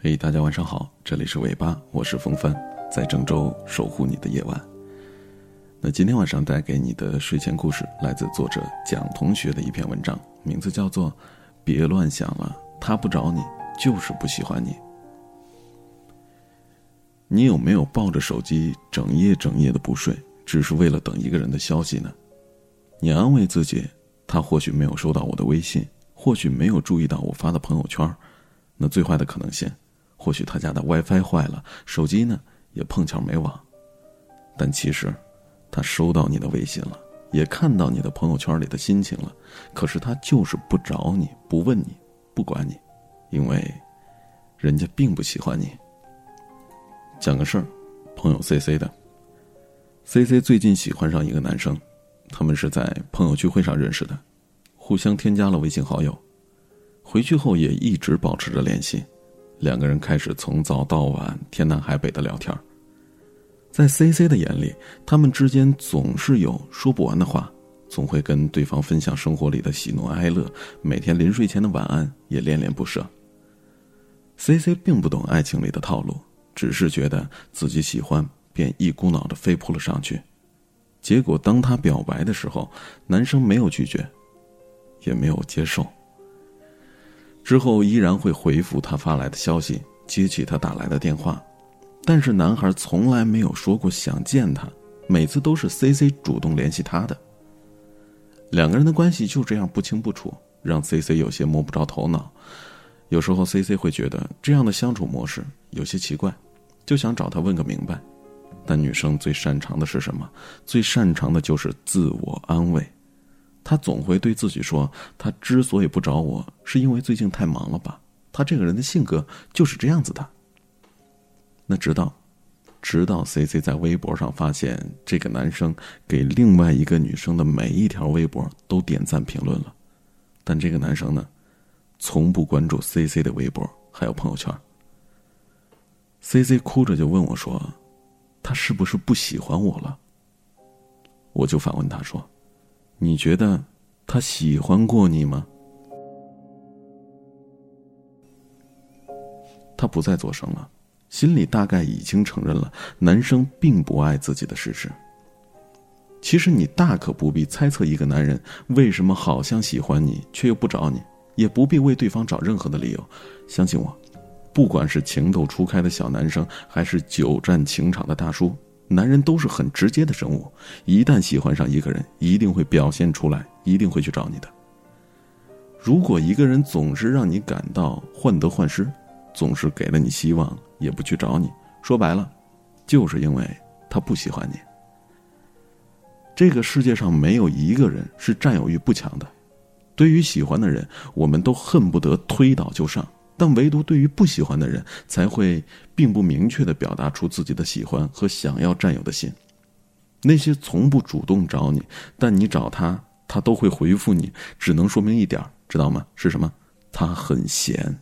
嘿，大家晚上好，这里是尾巴，我是风帆，在郑州守护你的夜晚。那今天晚上带给你的睡前故事，来自作者蒋同学的一篇文章，名字叫做《别乱想了，他不找你就是不喜欢你》。你有没有抱着手机整夜整夜的不睡，只是为了等一个人的消息呢？你安慰自己，他或许没有收到我的微信，或许没有注意到我发的朋友圈，那最坏的可能性，或许他家的 WiFi 坏了，手机呢也碰巧没网。但其实，他收到你的微信了，也看到你的朋友圈里的心情了，可是他就是不找你，不问你，不管你，因为，人家并不喜欢你。讲个事儿，朋友 C C 的，C C 最近喜欢上一个男生。他们是在朋友聚会上认识的，互相添加了微信好友，回去后也一直保持着联系，两个人开始从早到晚天南海北的聊天。在 C C 的眼里，他们之间总是有说不完的话，总会跟对方分享生活里的喜怒哀乐，每天临睡前的晚安也恋恋不舍。C C 并不懂爱情里的套路，只是觉得自己喜欢，便一股脑的飞扑了上去。结果，当他表白的时候，男生没有拒绝，也没有接受。之后依然会回复他发来的消息，接起他打来的电话，但是男孩从来没有说过想见他，每次都是 C C 主动联系他的。两个人的关系就这样不清不楚，让 C C 有些摸不着头脑。有时候 C C 会觉得这样的相处模式有些奇怪，就想找他问个明白。但女生最擅长的是什么？最擅长的就是自我安慰。她总会对自己说：“他之所以不找我，是因为最近太忙了吧？他这个人的性格就是这样子的。”那直到，直到 C C 在微博上发现这个男生给另外一个女生的每一条微博都点赞评论了，但这个男生呢，从不关注 C C 的微博还有朋友圈。C C 哭着就问我说。他是不是不喜欢我了？我就反问他说：“你觉得他喜欢过你吗？”他不再作声了，心里大概已经承认了男生并不爱自己的事实。其实你大可不必猜测一个男人为什么好像喜欢你却又不找你，也不必为对方找任何的理由。相信我。不管是情窦初开的小男生，还是久战情场的大叔，男人都是很直接的生物。一旦喜欢上一个人，一定会表现出来，一定会去找你的。如果一个人总是让你感到患得患失，总是给了你希望也不去找你，说白了，就是因为他不喜欢你。这个世界上没有一个人是占有欲不强的，对于喜欢的人，我们都恨不得推倒就上。但唯独对于不喜欢的人，才会并不明确的表达出自己的喜欢和想要占有的心。那些从不主动找你，但你找他，他都会回复你，只能说明一点，知道吗？是什么？他很闲。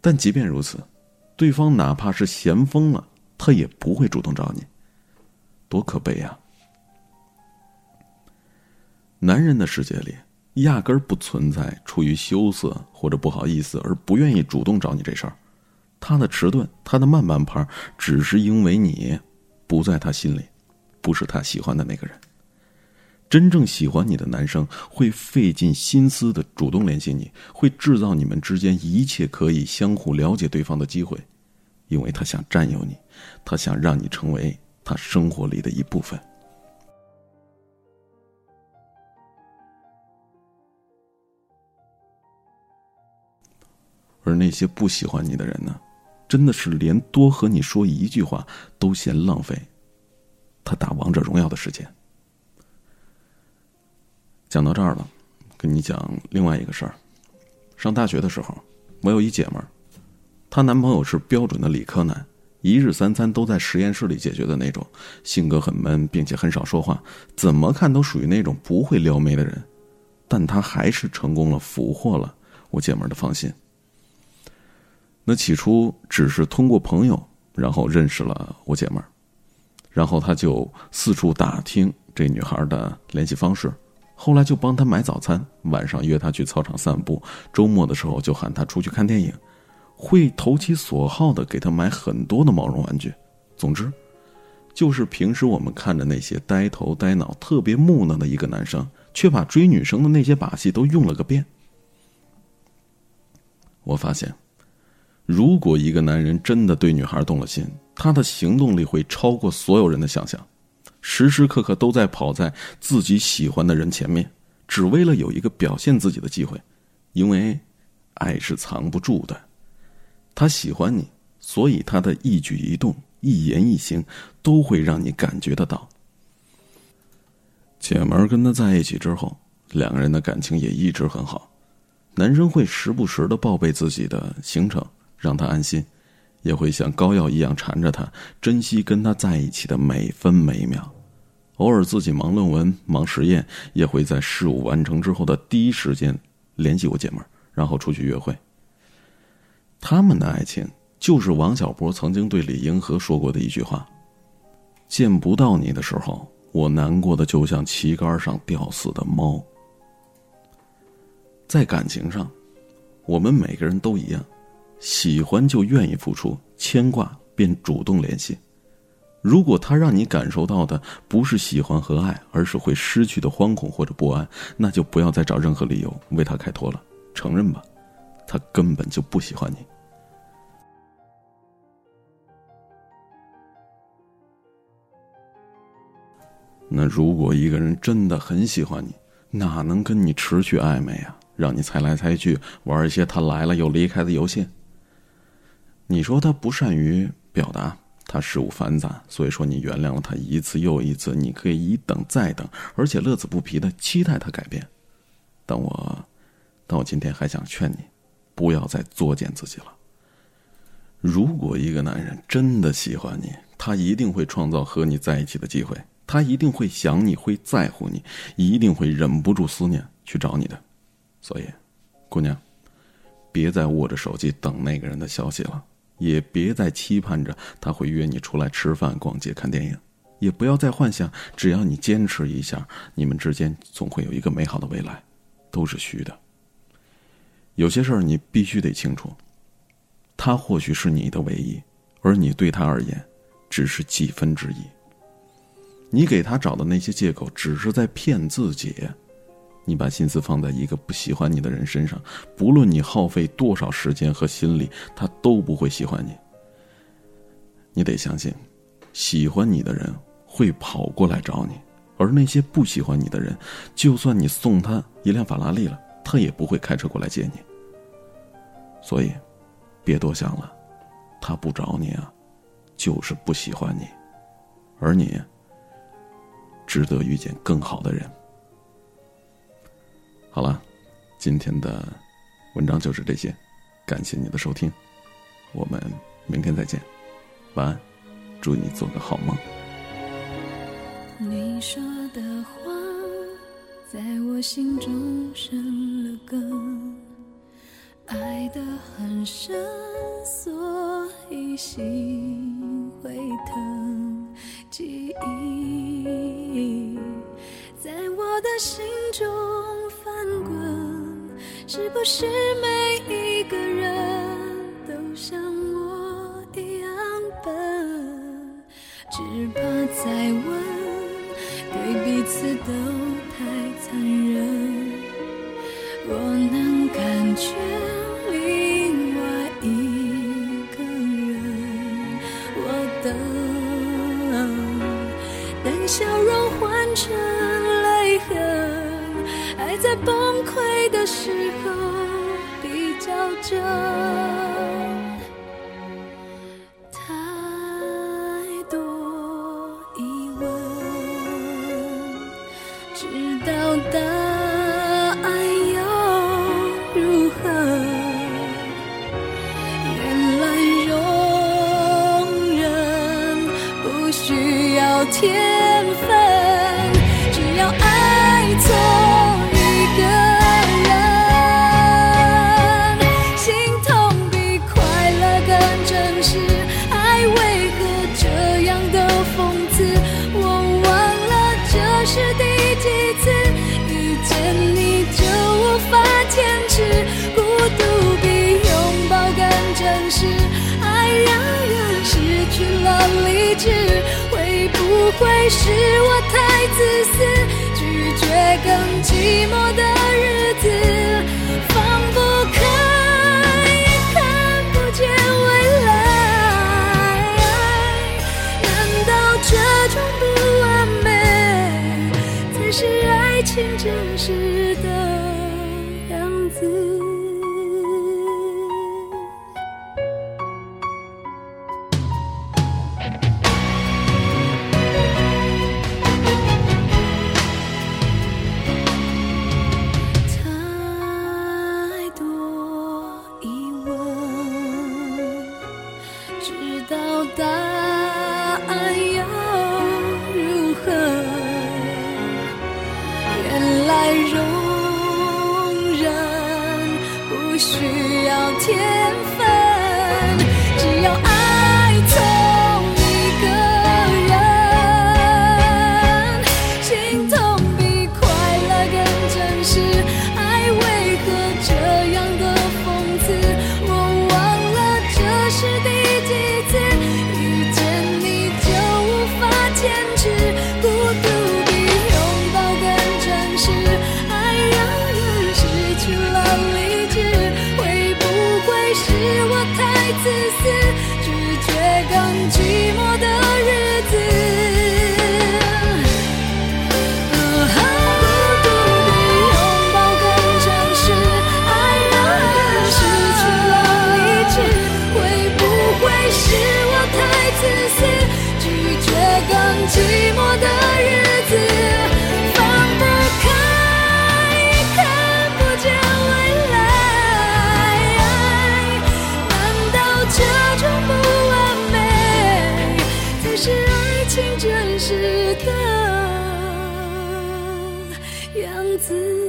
但即便如此，对方哪怕是闲疯了，他也不会主动找你。多可悲呀！男人的世界里。压根儿不存在出于羞涩或者不好意思而不愿意主动找你这事儿，他的迟钝，他的慢半拍，只是因为你不在他心里，不是他喜欢的那个人。真正喜欢你的男生会费尽心思的主动联系你，会制造你们之间一切可以相互了解对方的机会，因为他想占有你，他想让你成为他生活里的一部分。而那些不喜欢你的人呢，真的是连多和你说一句话都嫌浪费。他打王者荣耀的时间。讲到这儿了，跟你讲另外一个事儿。上大学的时候，我有一姐们儿，她男朋友是标准的理科男，一日三餐都在实验室里解决的那种，性格很闷，并且很少说话，怎么看都属于那种不会撩妹的人。但他还是成功了，俘获了我姐们儿的芳心。那起初只是通过朋友，然后认识了我姐们儿，然后他就四处打听这女孩的联系方式，后来就帮她买早餐，晚上约她去操场散步，周末的时候就喊她出去看电影。会投其所好的给她买很多的毛绒玩具。总之，就是平时我们看着那些呆头呆脑、特别木讷的一个男生，却把追女生的那些把戏都用了个遍。我发现，如果一个男人真的对女孩动了心，他的行动力会超过所有人的想象，时时刻刻都在跑在自己喜欢的人前面，只为了有一个表现自己的机会，因为爱是藏不住的。他喜欢你，所以他的一举一动、一言一行都会让你感觉得到。姐们儿跟他在一起之后，两个人的感情也一直很好。男生会时不时的报备自己的行程，让他安心。也会像膏药一样缠着他，珍惜跟他在一起的每分每秒。偶尔自己忙论文、忙实验，也会在事务完成之后的第一时间联系我姐们，然后出去约会。他们的爱情就是王小波曾经对李银河说过的一句话：“见不到你的时候，我难过的就像旗杆上吊死的猫。”在感情上，我们每个人都一样。喜欢就愿意付出，牵挂便主动联系。如果他让你感受到的不是喜欢和爱，而是会失去的惶恐或者不安，那就不要再找任何理由为他开脱了。承认吧，他根本就不喜欢你。那如果一个人真的很喜欢你，哪能跟你持续暧昧啊？让你猜来猜去，玩一些他来了又离开的游戏。你说他不善于表达，他事务繁杂，所以说你原谅了他一次又一次，你可以一等再等，而且乐此不疲的期待他改变。但我，但我今天还想劝你，不要再作践自己了。如果一个男人真的喜欢你，他一定会创造和你在一起的机会，他一定会想你，会在乎你，一定会忍不住思念去找你的。所以，姑娘，别再握着手机等那个人的消息了。也别再期盼着他会约你出来吃饭、逛街、看电影，也不要再幻想只要你坚持一下，你们之间总会有一个美好的未来，都是虚的。有些事儿你必须得清楚，他或许是你的唯一，而你对他而言，只是几分之一。你给他找的那些借口，只是在骗自己。你把心思放在一个不喜欢你的人身上，不论你耗费多少时间和心力，他都不会喜欢你。你得相信，喜欢你的人会跑过来找你，而那些不喜欢你的人，就算你送他一辆法拉利了，他也不会开车过来接你。所以，别多想了，他不找你啊，就是不喜欢你，而你值得遇见更好的人。好了，今天的文章就是这些，感谢你的收听，我们明天再见，晚安，祝你做个好梦。你说的话在我心中生了根，爱得很深，所以心会疼，记忆在我的心中。是不是每一个人都像我一样笨？只怕再问，对彼此都太残忍。我能感觉在崩溃的时候，比较着太多疑问，知道答案又如何？原来容忍不需要天。智？会不会是我太自私，拒绝更寂寞的日子？放不开，也看不见未来。难道这种不完美，才是爱情真实的样子？答案又如何？原来容忍不需要天分，拒绝更寂寞的是的样子。